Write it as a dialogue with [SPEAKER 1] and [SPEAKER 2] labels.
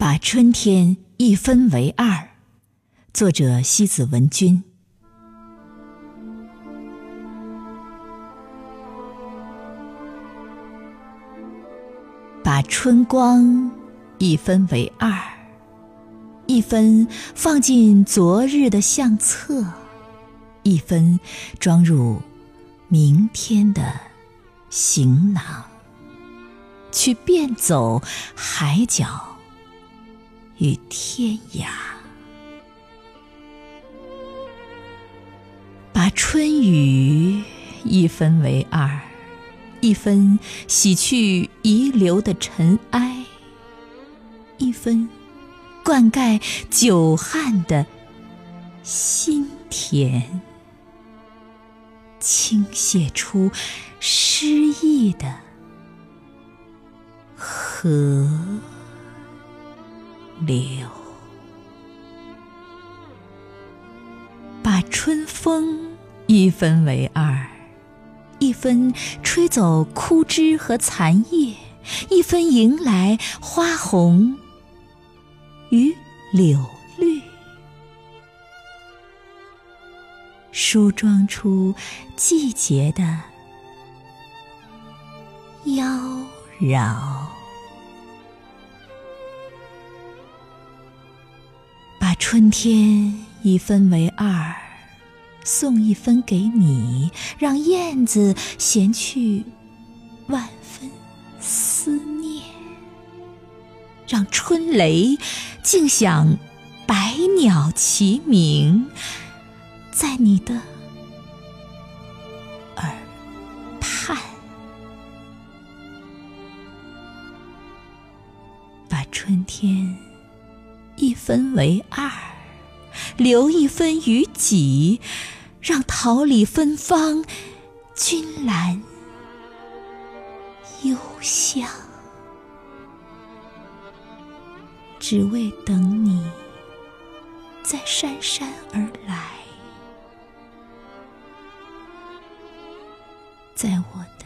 [SPEAKER 1] 把春天一分为二，作者西子文君。把春光一分为二，一分放进昨日的相册，一分装入明天的行囊，去遍走海角。与天涯，把春雨一分为二，一分洗去遗留的尘埃，一分灌溉久旱的心田，倾泻出诗意的河。流，把春风一分为二，一分吹走枯枝和残叶，一分迎来花红与柳绿，梳妆出季节的妖娆。春天一分为二，送一分给你，让燕子衔去万分思念，让春雷静响百鸟齐鸣，在你的耳畔，把春天。一分为二，留一分于己，让桃李芬芳，君兰幽香，只为等你，在姗姗而来，在我。